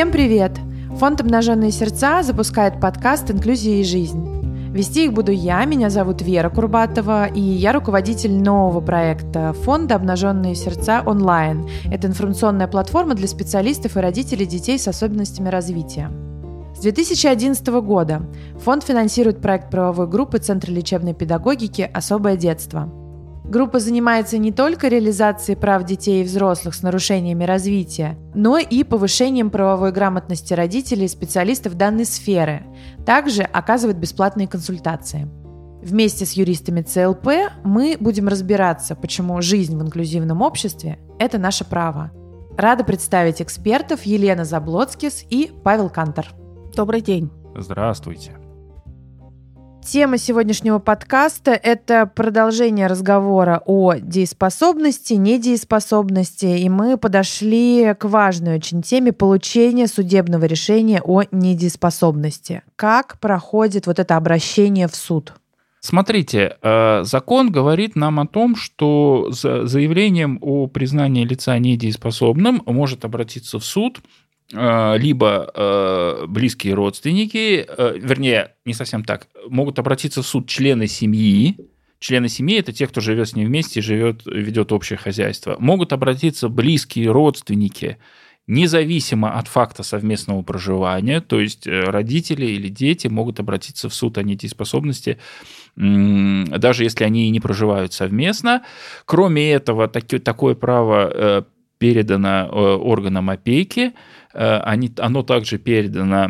Всем привет! Фонд «Обнаженные сердца» запускает подкаст «Инклюзия и жизнь». Вести их буду я, меня зовут Вера Курбатова, и я руководитель нового проекта фонда «Обнаженные сердца онлайн». Это информационная платформа для специалистов и родителей детей с особенностями развития. С 2011 года фонд финансирует проект правовой группы Центра лечебной педагогики «Особое детство». Группа занимается не только реализацией прав детей и взрослых с нарушениями развития, но и повышением правовой грамотности родителей и специалистов данной сферы. Также оказывает бесплатные консультации. Вместе с юристами ЦЛП мы будем разбираться, почему жизнь в инклюзивном обществе – это наше право. Рада представить экспертов Елена Заблоцкис и Павел Кантор. Добрый день. Здравствуйте. Тема сегодняшнего подкаста – это продолжение разговора о дееспособности, недееспособности, и мы подошли к важной очень теме получения судебного решения о недееспособности. Как проходит вот это обращение в суд? Смотрите, э, закон говорит нам о том, что за заявлением о признании лица недееспособным может обратиться в суд либо э, близкие родственники, э, вернее, не совсем так, могут обратиться в суд члены семьи, члены семьи это те, кто живет с ним вместе, живет, ведет общее хозяйство. Могут обратиться близкие родственники, независимо от факта совместного проживания, то есть родители или дети могут обратиться в суд о недееспособности, даже если они и не проживают совместно. Кроме этого, такое право передано органам опеки, Э, они, оно также передано...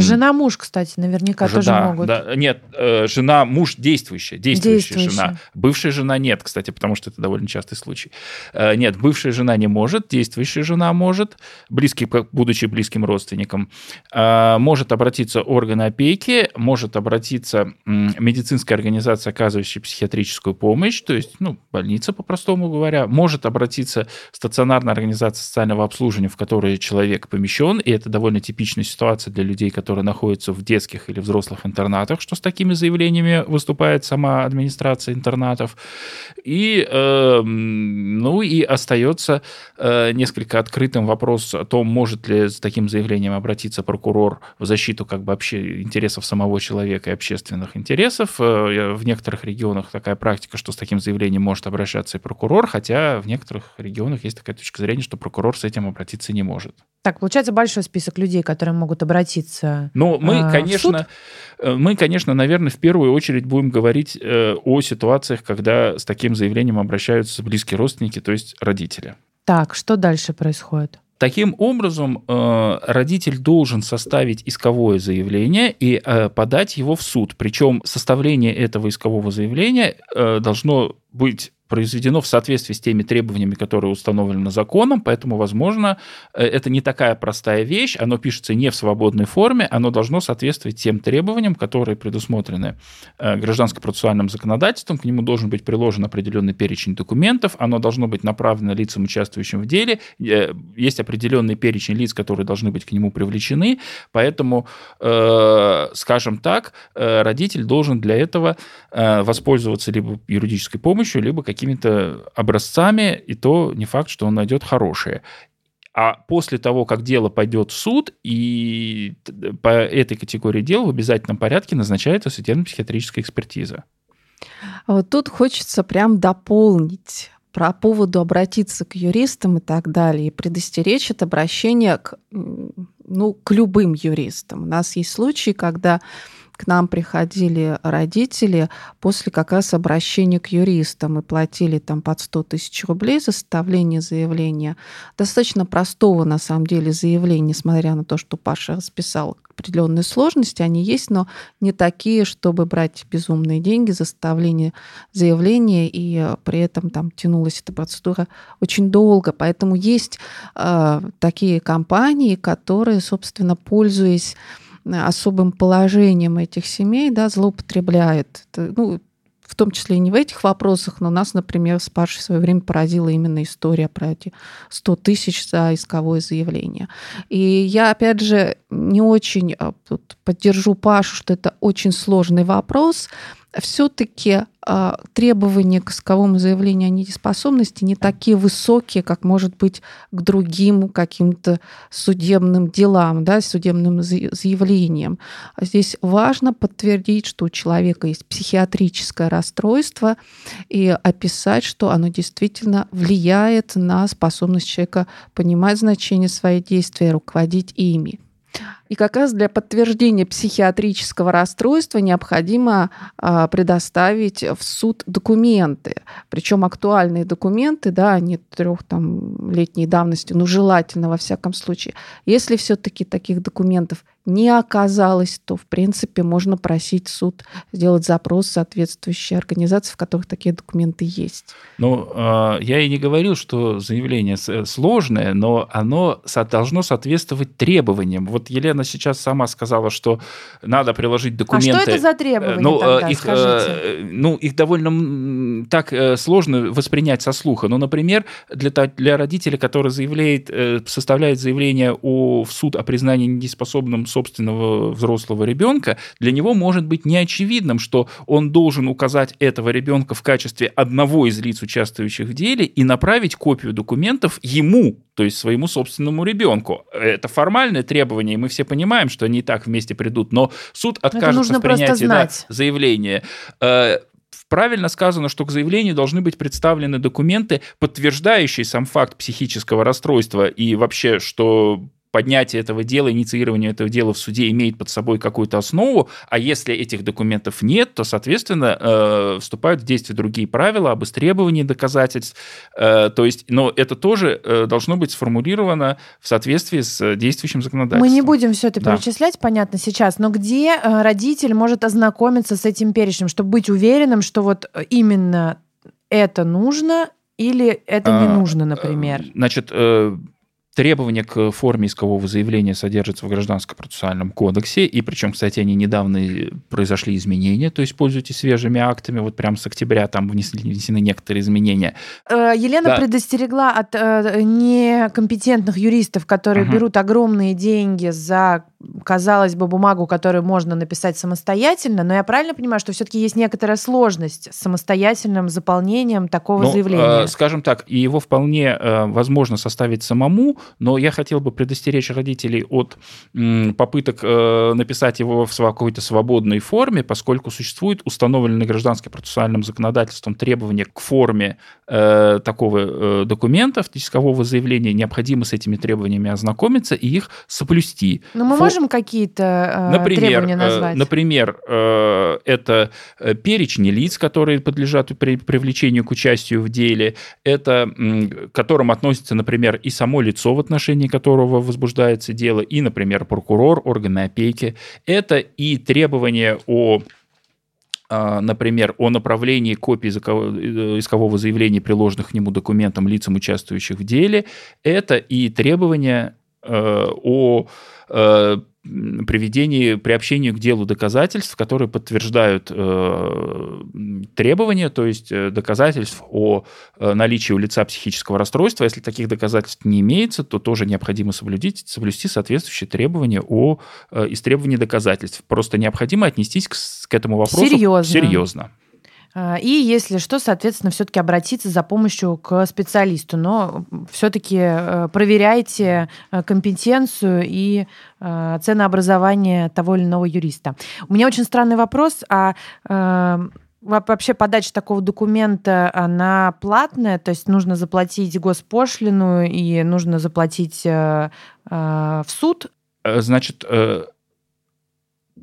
Жена-муж, кстати, наверняка жена, тоже могут. Да, нет, э, жена-муж действующая, действующая, действующая жена. Бывшая жена нет, кстати, потому что это довольно частый случай. Э, нет, бывшая жена не может, действующая жена может, близкий, будучи близким родственником, может обратиться орган опеки, может обратиться медицинская организация, оказывающая психиатрическую помощь, то есть, ну, больница, по-простому говоря, может обратиться стационарная организация социального обслуживания, в которой человек помещен, и это довольно типичная ситуация для людей, которые находятся в детских или взрослых интернатах, что с такими заявлениями выступает сама администрация интернатов. И, э, ну, и остается э, несколько открытым вопрос о том, может ли с таким заявлением обратиться прокурор в защиту как бы вообще интересов самого человека и общественных интересов. Э, в некоторых регионах такая практика, что с таким заявлением может обращаться и прокурор, хотя в некоторых регионах есть такая точка зрения, что прокурор с этим обратиться не может. Так, получается большой список людей, которые могут обратиться. Ну, мы, э, конечно, э, мы, конечно, наверное, в первую очередь будем говорить э, о ситуациях, когда с таким заявлением обращаются близкие родственники, то есть родители. Так, что дальше происходит? Таким образом, э, родитель должен составить исковое заявление и подать его в суд. Причем составление этого искового заявления должно быть произведено в соответствии с теми требованиями, которые установлены законом, поэтому, возможно, э, это не такая простая вещь, оно пишется не в свободной форме, оно должно соответствовать тем требованиям, которые предусмотрены э, гражданско-процессуальным законодательством, к нему должен быть приложен определенный перечень документов, оно должно быть направлено лицам, участвующим в деле, э, есть определенный перечень лиц, которые должны быть к нему привлечены, поэтому, скажем так, родитель должен для этого воспользоваться либо юридической помощью, либо каким какими-то образцами, и то не факт, что он найдет хорошие. А после того, как дело пойдет в суд, и по этой категории дел в обязательном порядке назначается судебно-психиатрическая экспертиза. А вот тут хочется прям дополнить про поводу обратиться к юристам и так далее, и предостеречь от обращения к, ну, к любым юристам. У нас есть случаи, когда к нам приходили родители после как раз обращения к юристам и платили там под 100 тысяч рублей за составление заявления. Достаточно простого, на самом деле, заявления, несмотря на то, что Паша расписал определенные сложности, они есть, но не такие, чтобы брать безумные деньги за составление заявления, и при этом там тянулась эта процедура очень долго. Поэтому есть э, такие компании, которые, собственно, пользуясь особым положением этих семей, да, злоупотребляет. Это, ну, в том числе и не в этих вопросах, но нас, например, с Пашей в свое время поразила именно история про эти 100 тысяч за исковое заявление. И я, опять же, не очень а, поддержу Пашу, что это очень сложный вопрос, все-таки а, требования к исковому заявлению о недееспособности не такие высокие, как может быть к другим каким-то судебным делам, да, судебным заявлениям. Здесь важно подтвердить, что у человека есть психиатрическое расстройство и описать, что оно действительно влияет на способность человека понимать значение своих действий и руководить ими. И как раз для подтверждения психиатрического расстройства необходимо а, предоставить в суд документы, причем актуальные документы, да, а не трех там летней давности, но желательно во всяком случае. Если все-таки таких документов не оказалось, то, в принципе, можно просить суд сделать запрос в соответствующие организации, в которых такие документы есть. Ну, а, я и не говорил, что заявление сложное, но оно должно соответствовать требованиям. Вот Елена сейчас сама сказала, что надо приложить документы. А что это за требования ну, тогда, их, скажите? Ну, их довольно так э, сложно воспринять со слуха. Ну, например, для, для родителя, который заявляет, э, составляет заявление о, в суд о признании недееспособным собственного взрослого ребенка, для него может быть неочевидным, что он должен указать этого ребенка в качестве одного из лиц, участвующих в деле, и направить копию документов ему, то есть своему собственному ребенку. Это формальное требование, и мы все понимаем, что они и так вместе придут, но суд откажется в принятии да, заявления э, правильно сказано, что к заявлению должны быть представлены документы, подтверждающие сам факт психического расстройства и вообще, что поднятие этого дела, инициирование этого дела в суде имеет под собой какую-то основу, а если этих документов нет, то, соответственно, э, вступают в действие другие правила об истребовании доказательств. Э, то есть, но это тоже э, должно быть сформулировано в соответствии с действующим законодательством. Мы не будем все это да. перечислять, понятно, сейчас, но где родитель может ознакомиться с этим перечнем, чтобы быть уверенным, что вот именно это нужно или это не а, нужно, например? Значит, Требования к форме искового заявления содержатся в Гражданском процессуальном кодексе, и причем, кстати, они недавно произошли изменения, то есть пользуйтесь свежими актами, вот прям с октября там внесли, внесены некоторые изменения. Э, Елена да. предостерегла от э, некомпетентных юристов, которые угу. берут огромные деньги за казалось бы, бумагу, которую можно написать самостоятельно, но я правильно понимаю, что все-таки есть некоторая сложность с самостоятельным заполнением такого ну, заявления? Э, скажем так, и его вполне э, возможно составить самому, но я хотел бы предостеречь родителей от м, попыток э, написать его в какой-то свободной форме, поскольку существует установленное гражданским процессуальным законодательством требование к форме э, такого э, документа, искового заявления, необходимо с этими требованиями ознакомиться и их соблюсти. Но мы можем какие-то э, например, требования э, назвать? Например, э, это э, перечни лиц, которые подлежат при привлечению к участию в деле, это к которым относится, например, и само лицо, в отношении которого возбуждается дело, и, например, прокурор, органы опеки. Это и требования о например, о направлении копий искового заявления, приложенных к нему документам лицам, участвующих в деле, это и требования о э, приведении, приобщению к делу доказательств, которые подтверждают э, требования, то есть э, доказательств о э, наличии у лица психического расстройства. Если таких доказательств не имеется, то тоже необходимо соблюдить, соблюсти соответствующие требования о э, истребовании доказательств. Просто необходимо отнестись к, к этому вопросу серьезно. серьезно. А, и если что, соответственно, все-таки обратиться за помощью к специалисту. Но все-таки э, проверяйте э, компетенцию и э, ценообразование того или иного юриста. У меня очень странный вопрос. А вообще подача такого документа, она платная, то есть нужно заплатить госпошлину и нужно заплатить в суд? Значит,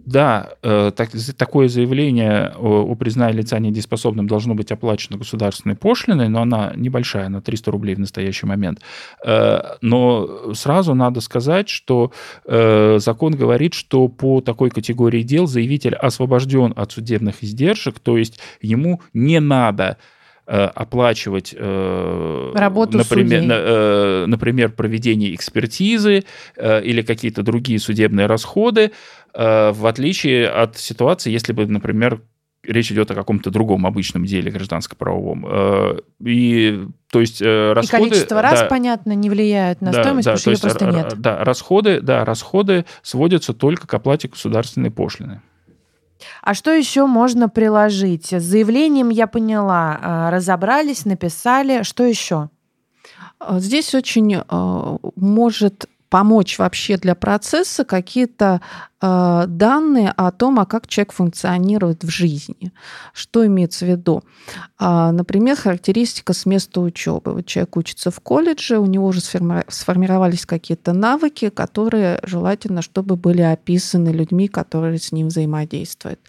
да, э, так, такое заявление о, о признании лица недееспособным должно быть оплачено государственной пошлиной, но она небольшая, на 300 рублей в настоящий момент. Э, но сразу надо сказать, что э, закон говорит, что по такой категории дел заявитель освобожден от судебных издержек, то есть ему не надо оплачивать, Работу например, на, например, проведение экспертизы или какие-то другие судебные расходы, Э, в отличие от ситуации, если бы, например, речь идет о каком-то другом обычном деле гражданско-правовом. Э, и то есть э, расходы... И количество раз, да, понятно, не влияет на да, стоимость, да, потому что ее просто нет. Да, расходы, да, расходы сводятся только к оплате государственной пошлины. А что еще можно приложить? С заявлением я поняла, а, разобрались, написали. Что еще? Здесь очень может помочь вообще для процесса какие-то данные о том, а как человек функционирует в жизни. Что имеется в виду? Э, например, характеристика с места учебы. Вот человек учится в колледже, у него уже сформировались какие-то навыки, которые желательно, чтобы были описаны людьми, которые с ним взаимодействуют.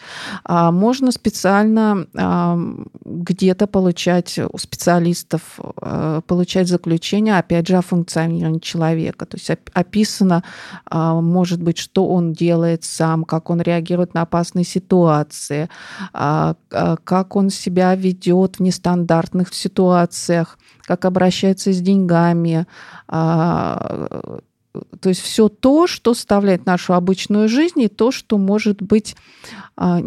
А можно специально э, где-то получать у специалистов э, получать заключение, опять же, о функционировании человека. То есть описано, а, может быть, что он делает сам, как он реагирует на опасные ситуации, а, а, как он себя ведет в нестандартных ситуациях, как обращается с деньгами, то есть все то, что составляет нашу обычную жизнь, и то, что может быть а,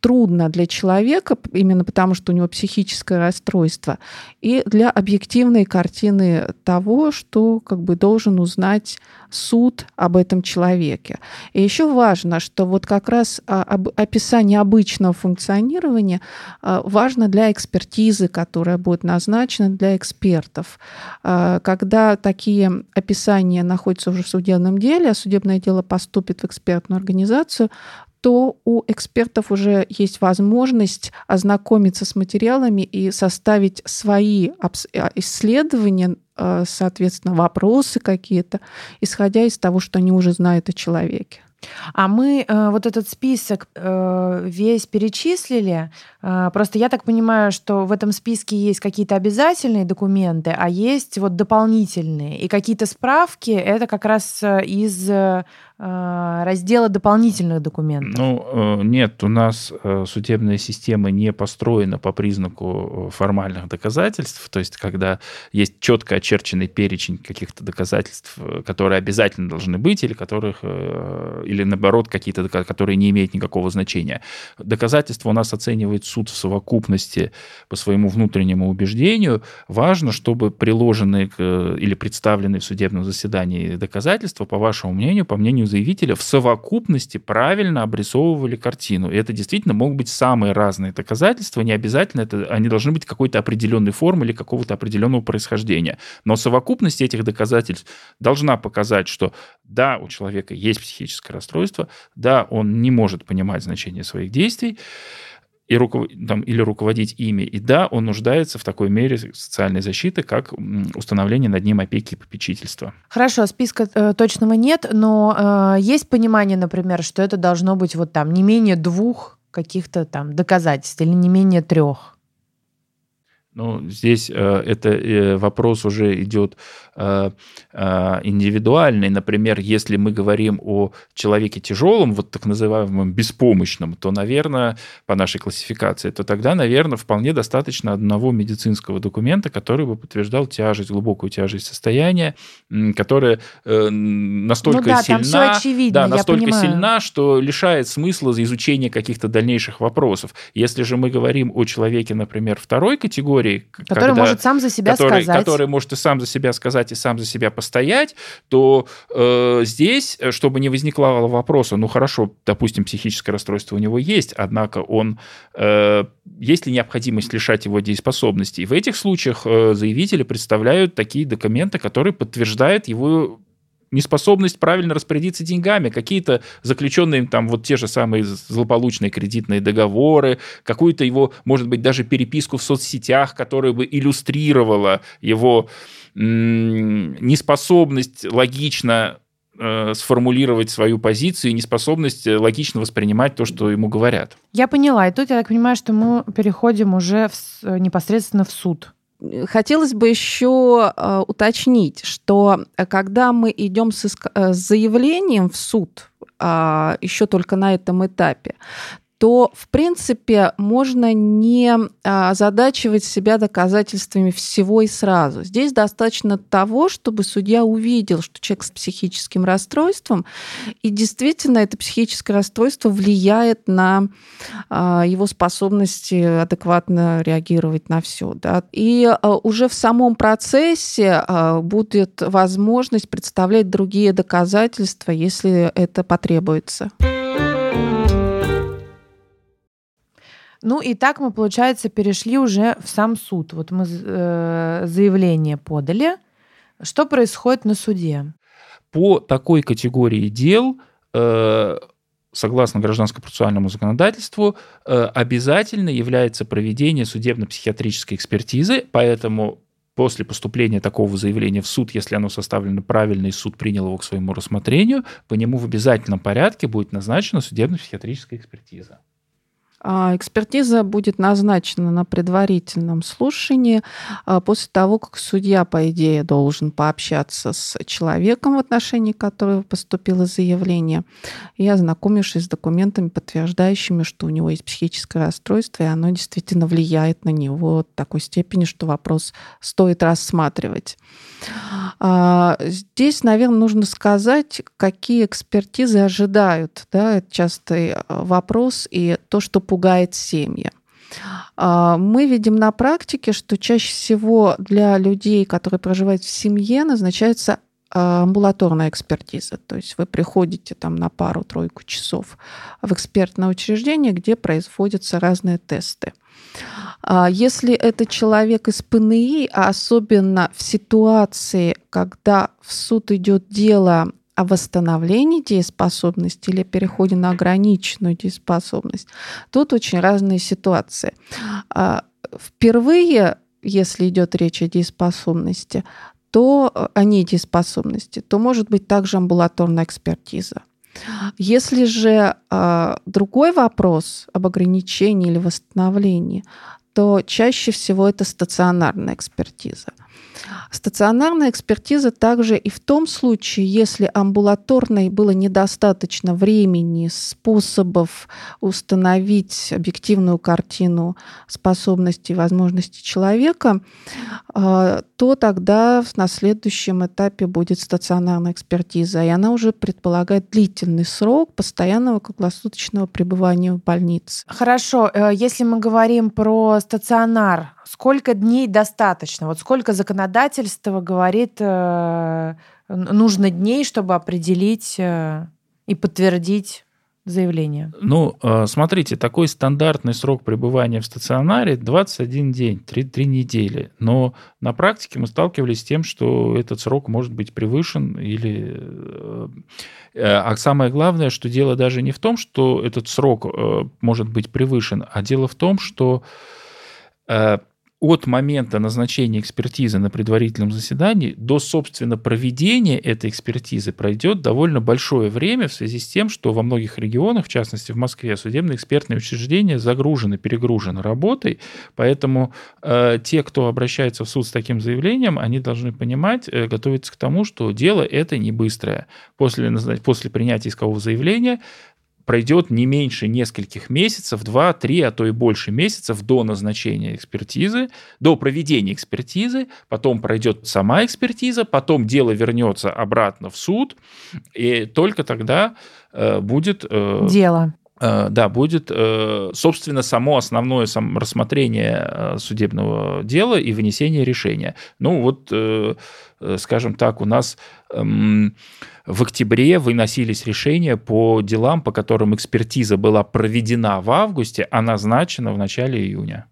трудно для человека, именно потому что у него психическое расстройство, и для объективной картины того, что как бы должен узнать суд об этом человеке. И еще важно, что вот как раз а, описание обычного функционирования а, важно для экспертизы, которая будет назначена для экспертов. Когда такие описания находятся уже в судебном деле, а судебное дело поступит в экспертную организацию, то у экспертов уже есть возможность ознакомиться с материалами и составить свои а, исследования, а, соответственно, вопросы какие-то, исходя из того, что они уже знают о человеке. А мы э, вот этот список э, весь перечислили. Э, просто я так понимаю, что в этом списке есть какие-то обязательные документы, а есть вот дополнительные. И какие-то справки это как раз э, из э, раздела дополнительных документов. Ну, э, нет, у нас э, судебная система не построена по признаку формальных доказательств. То есть, когда есть четко очерченный перечень каких-то доказательств, которые обязательно должны быть, или которых или наоборот какие-то, которые не имеют никакого значения. Доказательства у нас оценивает суд в совокупности по своему внутреннему убеждению. Важно, чтобы приложенные или представленные в судебном заседании доказательства, по вашему мнению, по мнению заявителя, в совокупности правильно обрисовывали картину. И это действительно могут быть самые разные доказательства, не обязательно это, они должны быть какой-то определенной формы или какого-то определенного происхождения. Но совокупность этих доказательств должна показать, что да, у человека есть психическое расстройство, да, он не может понимать значение своих действий, и руков... там, или руководить ими. И да, он нуждается в такой мере социальной защиты, как установление над ним опеки и попечительства. Хорошо, списка э, точного нет, но э, есть понимание, например, что это должно быть вот там не менее двух каких-то там доказательств или не менее трех. Ну, здесь э, это э, вопрос уже идет Э, э, индивидуальный. Например, если мы говорим о человеке тяжелом, вот так называемом беспомощном, то, наверное, по нашей классификации, то тогда, наверное, вполне достаточно одного медицинского документа, который бы подтверждал тяжесть, глубокую тяжесть состояния, которая э, настолько ну, да, сильна, очевидно, да, настолько сильна, что лишает смысла изучения каких-то дальнейших вопросов. Если же мы говорим о человеке, например, второй категории, который когда, может сам за себя который, сказать, который может и сам за себя сказать, сказать и сам за себя постоять, то э, здесь, чтобы не возникало вопроса, ну хорошо, допустим, психическое расстройство у него есть, однако он э, есть ли необходимость лишать его дееспособности? И в этих случаях э, заявители представляют такие документы, которые подтверждают его неспособность правильно распорядиться деньгами, какие-то заключенные там вот те же самые злополучные кредитные договоры, какую-то его, может быть, даже переписку в соцсетях, которая бы иллюстрировала его неспособность логично э, сформулировать свою позицию и неспособность э, логично воспринимать то, что ему говорят. Я поняла. И тут я так понимаю, что мы переходим уже в, непосредственно в суд. Хотелось бы еще э, уточнить, что когда мы идем с, с заявлением в суд, э, еще только на этом этапе, то, в принципе, можно не а, озадачивать себя доказательствами всего и сразу. Здесь достаточно того, чтобы судья увидел, что человек с психическим расстройством, и действительно это психическое расстройство влияет на а, его способности адекватно реагировать на все. Да? И а, уже в самом процессе будет возможность представлять другие доказательства, если это потребуется. Ну и так мы, получается, перешли уже в сам суд. Вот мы э, заявление подали. Что происходит на суде? По такой категории дел э, согласно гражданско-процессуальному законодательству, э, обязательно является проведение судебно-психиатрической экспертизы, поэтому после поступления такого заявления в суд, если оно составлено правильно и суд принял его к своему рассмотрению, по нему в обязательном порядке будет назначена судебно-психиатрическая экспертиза. А, экспертиза будет назначена на предварительном слушании а, после того, как судья, по идее, должен пообщаться с человеком, в отношении которого поступило заявление, и ознакомившись с документами, подтверждающими, что у него есть психическое расстройство, и оно действительно влияет на него в такой степени, что вопрос стоит рассматривать. А, здесь, наверное, нужно сказать, какие экспертизы ожидают. Да? Это частый вопрос, и то, что пугает семьи. А, мы видим на практике, что чаще всего для людей, которые проживают в семье, назначается а, амбулаторная экспертиза. То есть вы приходите там на пару-тройку часов в экспертное учреждение, где производятся разные тесты. А, если это человек из ПНИ, а особенно в ситуации, когда в суд идет дело о восстановлении дееспособности или переходе на ограниченную дееспособность, тут очень разные ситуации. А, впервые, если идет речь о дееспособности, то э, о недееспособности, то может быть также амбулаторная экспертиза. Если же э, другой вопрос об ограничении или восстановлении, то чаще всего это стационарная экспертиза. Стационарная экспертиза также и в том случае, если амбулаторной было недостаточно времени, способов установить объективную картину способностей и возможностей человека, а, то тогда на следующем этапе будет стационарная экспертиза, и она уже предполагает длительный срок постоянного круглосуточного пребывания в больнице. Хорошо, э, если мы говорим про стационар, сколько дней достаточно? Вот сколько законодательство говорит, э, нужно дней, чтобы определить э, и подтвердить заявление? Ну, э, смотрите, такой стандартный срок пребывания в стационаре 21 день, 3, 3 недели. Но на практике мы сталкивались с тем, что этот срок может быть превышен или... А самое главное, что дело даже не в том, что этот срок может быть превышен, а дело в том, что от момента назначения экспертизы на предварительном заседании до, собственно, проведения этой экспертизы пройдет довольно большое время в связи с тем, что во многих регионах, в частности в Москве, судебные экспертные учреждения загружены, перегружены работой, поэтому э, те, кто обращается в суд с таким заявлением, они должны понимать, э, готовиться к тому, что дело это не быстрое. После, после принятия искового заявления пройдет не меньше нескольких месяцев, два, три, а то и больше месяцев до назначения экспертизы, до проведения экспертизы, потом пройдет сама экспертиза, потом дело вернется обратно в суд, и только тогда э, будет... Э, дело. Э, да, будет, э, собственно, само основное сам рассмотрение э, судебного дела и вынесение решения. Ну вот, скажем так, у нас эм, в октябре выносились решения по делам, по которым экспертиза была проведена в августе, а назначена в начале июня.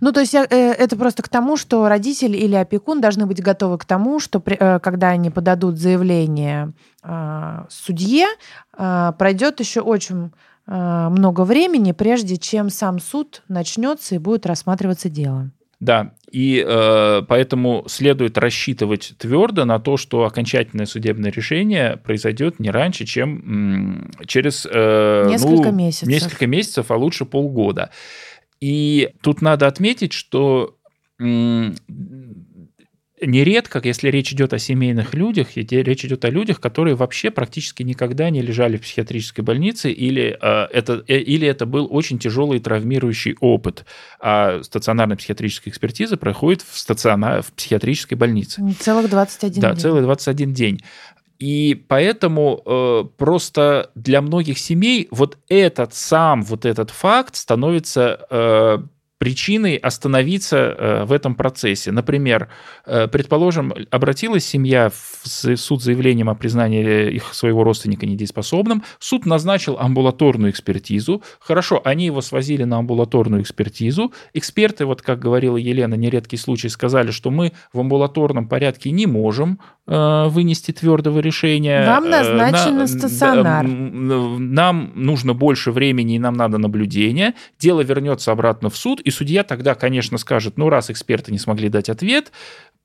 Ну, то есть это просто к тому, что родитель или опекун должны быть готовы к тому, что когда они подадут заявление судье, пройдет еще очень много времени, прежде чем сам суд начнется и будет рассматриваться дело. Да, и э, поэтому следует рассчитывать твердо на то, что окончательное судебное решение произойдет не раньше, чем м, через э, несколько ну, месяцев. Несколько месяцев, а лучше полгода. И тут надо отметить, что м, нередко, если речь идет о семейных людях, речь идет о людях, которые вообще практически никогда не лежали в психиатрической больнице, или, э, это, э, или это был очень тяжелый травмирующий опыт. А стационарная психиатрическая экспертиза проходит в, стационар, в психиатрической больнице. Целых 21 да, день. Да, целых 21 день. И поэтому э, просто для многих семей вот этот сам, вот этот факт становится э, причиной остановиться в этом процессе. Например, предположим, обратилась семья в суд с заявлением о признании их своего родственника недееспособным, суд назначил амбулаторную экспертизу, хорошо, они его свозили на амбулаторную экспертизу, эксперты, вот как говорила Елена, нередкий случай, сказали, что мы в амбулаторном порядке не можем вынести твердого решения. Вам назначено на, стационар. Нам нужно больше времени, и нам надо наблюдение. Дело вернется обратно в суд, и судья тогда, конечно, скажет, ну, раз эксперты не смогли дать ответ,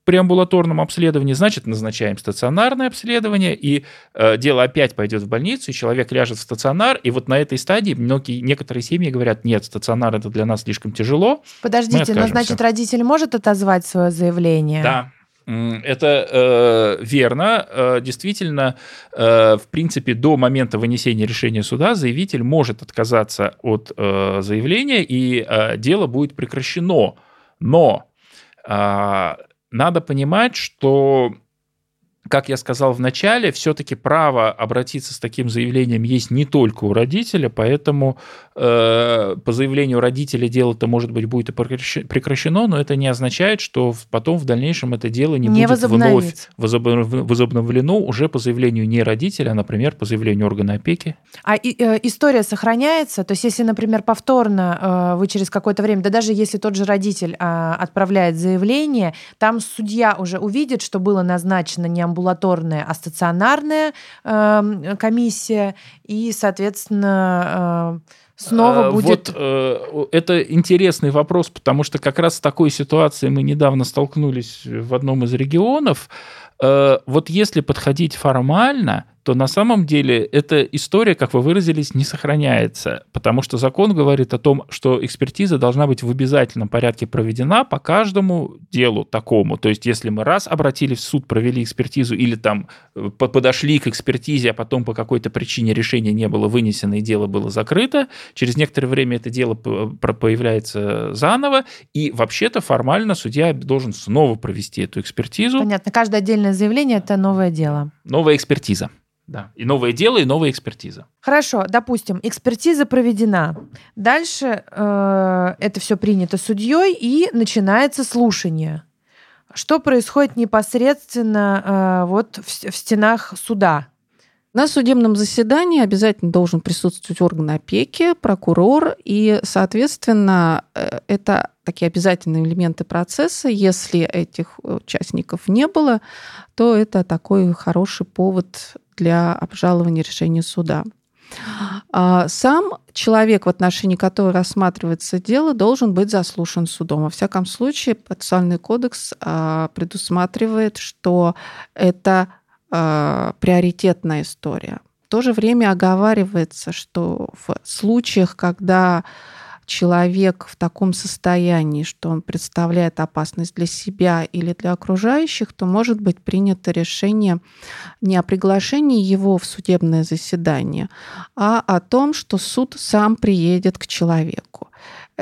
при амбулаторном обследовании, значит, назначаем стационарное обследование, и э, дело опять пойдет в больницу, и человек ляжет в стационар, и вот на этой стадии многие, некоторые семьи говорят, нет, стационар это для нас слишком тяжело. Подождите, но значит, родитель может отозвать свое заявление? Да, это э, верно. Э, действительно, э, в принципе, до момента вынесения решения суда заявитель может отказаться от э, заявления, и э, дело будет прекращено. Но э, надо понимать, что как я сказал в начале, все-таки право обратиться с таким заявлением есть не только у родителя, поэтому э, по заявлению родителя дело-то, может быть, будет и прекращено, но это не означает, что потом в дальнейшем это дело не, не будет вновь возобновлено уже по заявлению не родителя, а, например, по заявлению органа опеки. А и, э, история сохраняется? То есть, если, например, повторно э, вы через какое-то время, да даже если тот же родитель э, отправляет заявление, там судья уже увидит, что было назначено не амбулаторная, а стационарная э, комиссия, и, соответственно, э, снова будет... Вот, э, это интересный вопрос, потому что как раз с такой ситуацией мы недавно столкнулись в одном из регионов. Э, вот если подходить формально, то на самом деле эта история, как вы выразились, не сохраняется, потому что закон говорит о том, что экспертиза должна быть в обязательном порядке проведена по каждому делу такому. То есть если мы раз обратились в суд, провели экспертизу или там э, подошли к экспертизе, а потом по какой-то причине решение не было вынесено и дело было закрыто, через некоторое время это дело появляется заново, и вообще-то формально судья должен снова провести эту экспертизу. Понятно, каждое отдельное заявление – это новое дело. Новая экспертиза. Да. И новое дело, и новая экспертиза. Хорошо, допустим, экспертиза проведена. Дальше э, это все принято судьей, и начинается слушание. Что происходит непосредственно э, вот в, в стенах суда? На судебном заседании обязательно должен присутствовать орган опеки, прокурор, и, соответственно, э, это такие обязательные элементы процесса. Если этих участников не было, то это такой хороший повод для обжалования решения суда. А сам человек, в отношении которого рассматривается дело, должен быть заслушан судом. Во всяком случае, процессуальный кодекс а, предусматривает, что это а, приоритетная история. В то же время оговаривается, что в случаях, когда человек в таком состоянии, что он представляет опасность для себя или для окружающих, то может быть принято решение не о приглашении его в судебное заседание, а о том, что суд сам приедет к человеку.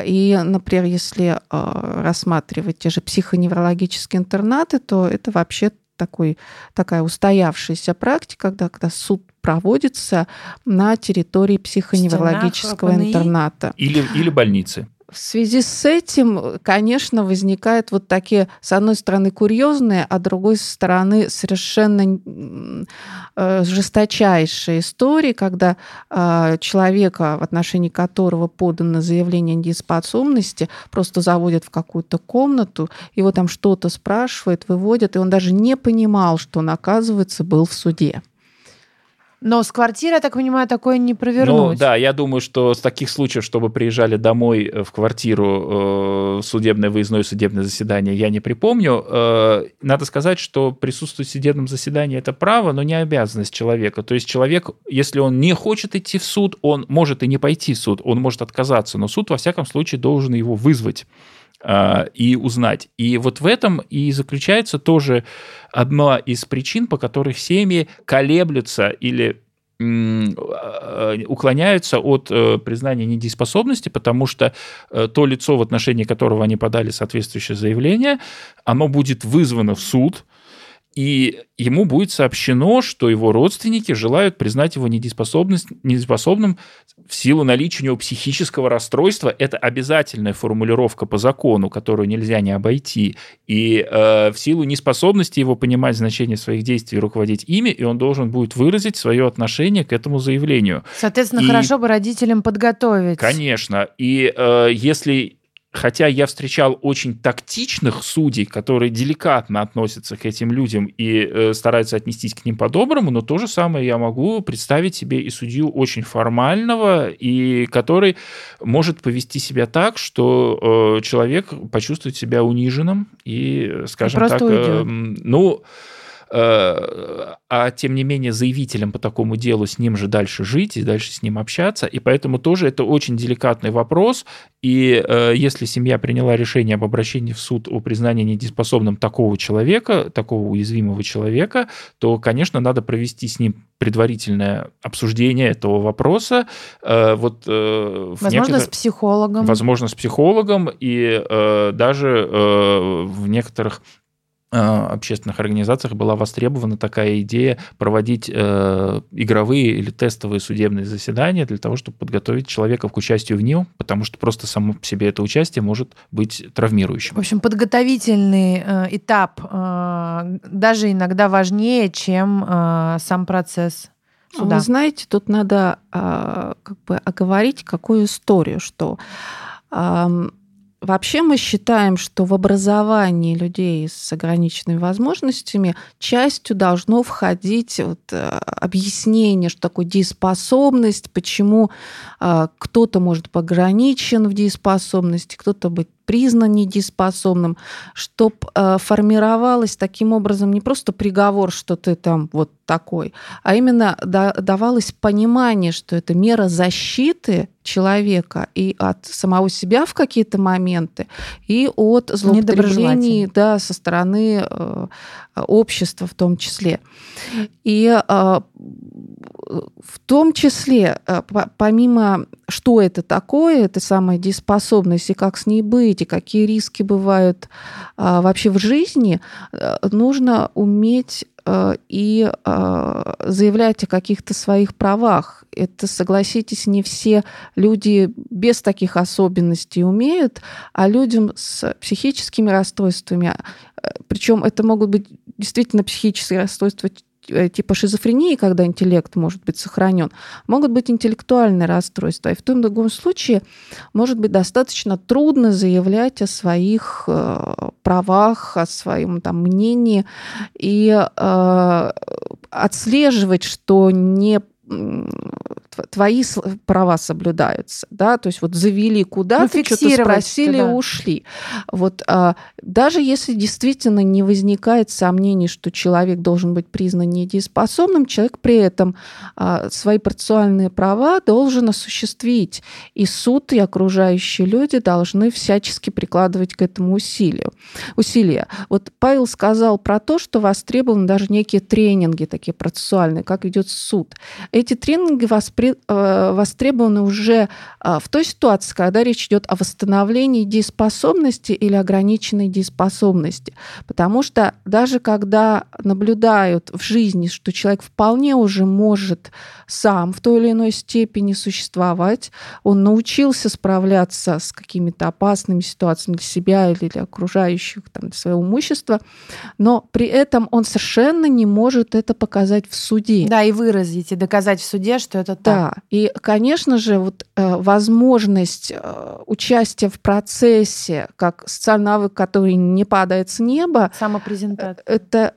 И, например, если э, рассматривать те же психоневрологические интернаты, то это вообще такой, такая устоявшаяся практика, когда, когда суд проводится на территории психоневрологического интерната. Или, или больницы. В связи с этим, конечно, возникают вот такие, с одной стороны, курьезные, а с другой стороны, совершенно э, жесточайшие истории, когда э, человека, в отношении которого подано заявление о недееспособности, просто заводят в какую-то комнату, его там что-то спрашивают, выводят, и он даже не понимал, что он, оказывается, был в суде. Но с квартиры, я так понимаю, такое не провернуть. Ну да, я думаю, что с таких случаев, чтобы приезжали домой э, в квартиру э, судебное выездное судебное заседание, я не припомню. Э, надо сказать, что присутствовать в судебном заседании это право, но не обязанность человека. То есть человек, если он не хочет идти в суд, он может и не пойти в суд, он может отказаться, но суд во всяком случае должен его вызвать. А, и узнать. И вот в этом и заключается тоже одна из причин, по которых семьи колеблются или а, уклоняются от э, признания недееспособности, потому что э, то лицо, в отношении которого они подали соответствующее заявление, оно будет вызвано в суд, и ему будет сообщено, что его родственники желают признать его недееспособным в силу наличия у него психического расстройства. Это обязательная формулировка по закону, которую нельзя не обойти. И э, в силу неспособности его понимать значение своих действий и руководить ими, и он должен будет выразить свое отношение к этому заявлению. Соответственно, и, хорошо бы родителям подготовить. Конечно. И э, если Хотя я встречал очень тактичных судей, которые деликатно относятся к этим людям и э, стараются отнестись к ним по-доброму, но то же самое я могу представить себе и судью очень формального, и который может повести себя так, что э, человек почувствует себя униженным и, скажем и так, э, ну Э, а тем не менее заявителем по такому делу с ним же дальше жить и дальше с ним общаться, и поэтому тоже это очень деликатный вопрос, и э, если семья приняла решение об обращении в суд о признании недееспособным такого человека, такого уязвимого человека, то, конечно, надо провести с ним предварительное обсуждение этого вопроса. Э, вот, возможно, некотор... с психологом. Возможно, с психологом, и даже в некоторых Э, общественных организациях была востребована такая идея проводить э, игровые или тестовые судебные заседания для того, чтобы подготовить человека к участию в нем, потому что просто само по себе это участие может быть травмирующим. В общем, подготовительный э, этап э, даже иногда важнее, чем э, сам процесс суда. Вы знаете, тут надо э, как бы оговорить какую историю, что э, Вообще мы считаем, что в образовании людей с ограниченными возможностями частью должно входить вот, э, объяснение, что такое дееспособность, почему э, кто-то может быть ограничен в дееспособности, кто-то быть признан недееспособным, чтобы э, формировалось таким образом не просто приговор, что ты там вот такой, а именно да, давалось понимание, что это мера защиты человека и от самого себя в какие-то моменты, и от злоупотреблений да, со стороны э, общества в том числе. И э, в том числе, э, помимо что это такое, это самая дееспособность, и как с ней быть, и какие риски бывают а, вообще в жизни, э, нужно уметь э, и заявлять о каких-то своих правах. Это, согласитесь, не все люди без таких особенностей умеют, а людям с психическими расстройствами, причем это могут быть действительно психические расстройства типа шизофрении, когда интеллект может быть сохранен, могут быть интеллектуальные расстройства. И в том другом случае может быть достаточно трудно заявлять о своих э, правах, о своем там, мнении и э, отслеживать, что не твои права соблюдаются, да, то есть вот завели куда-то, ну, что-то спросили, да. ушли. Вот а, даже если действительно не возникает сомнений, что человек должен быть признан недееспособным, человек при этом а, свои процессуальные права должен осуществить, и суд и окружающие люди должны всячески прикладывать к этому усилию, усилия. Вот Павел сказал про то, что востребованы даже некие тренинги такие процессуальные, как идет суд. Эти тренинги воспринимаются Э, востребованы уже а, в той ситуации, когда речь идет о восстановлении дееспособности или ограниченной дееспособности. Потому что даже когда наблюдают в жизни, что человек вполне уже может сам в той или иной степени существовать, он научился справляться с какими-то опасными ситуациями для себя или для окружающих, там, для своего имущества, но при этом он совершенно не может это показать в суде. Да, и выразить, и доказать в суде, что это так. Да, и, конечно же, вот э, возможность э, участия в процессе, как социальный навык, который не падает с неба, самопрезентация. Э, это,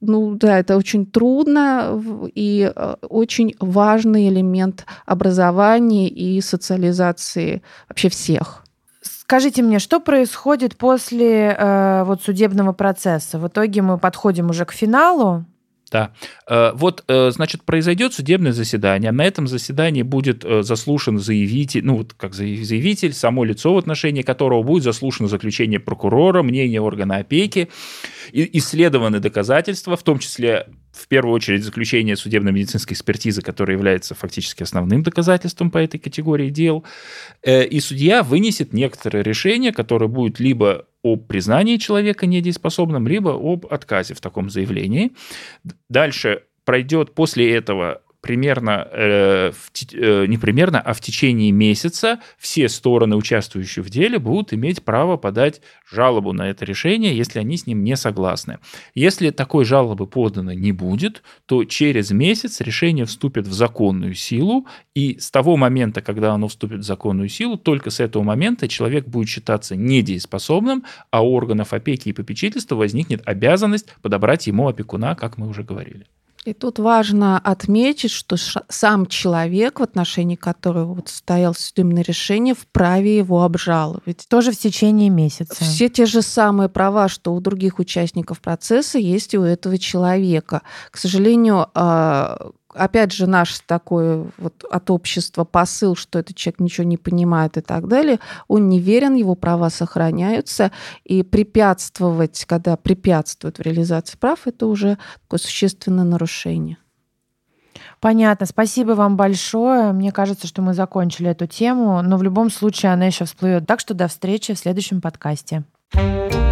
ну да, это очень трудно и очень важный элемент образования и социализации вообще всех. Скажите мне, что происходит после э, вот судебного процесса? В итоге мы подходим уже к финалу. Да. Э, вот, э, значит, произойдет судебное заседание. На этом заседании будет э, заслушан заявитель, ну, вот как заявитель, само лицо, в отношении которого будет заслушано заключение прокурора, мнение органа опеки, исследованы доказательства, в том числе в первую очередь заключение судебно-медицинской экспертизы, которая является фактически основным доказательством по этой категории дел. И судья вынесет некоторое решение, которое будет либо об признании человека недееспособным, либо об отказе в таком заявлении. Дальше пройдет после этого примерно, э, э, не примерно, а в течение месяца все стороны, участвующие в деле, будут иметь право подать жалобу на это решение, если они с ним не согласны. Если такой жалобы подано не будет, то через месяц решение вступит в законную силу, и с того момента, когда оно вступит в законную силу, только с этого момента человек будет считаться недееспособным, а у органов опеки и попечительства возникнет обязанность подобрать ему опекуна, как мы уже говорили. И тут важно отметить, что сам человек, в отношении которого вот стоял судебное решение, вправе его обжаловать. Тоже в течение месяца. Все те же самые права, что у других участников процесса, есть и у этого человека. К сожалению, а, опять же, наш такой вот от общества посыл, что этот человек ничего не понимает и так далее, он не верен, его права сохраняются, и препятствовать, когда препятствуют в реализации прав, это уже такое существенное нарушение. Понятно. Спасибо вам большое. Мне кажется, что мы закончили эту тему, но в любом случае она еще всплывет. Так что до встречи в следующем подкасте. thank you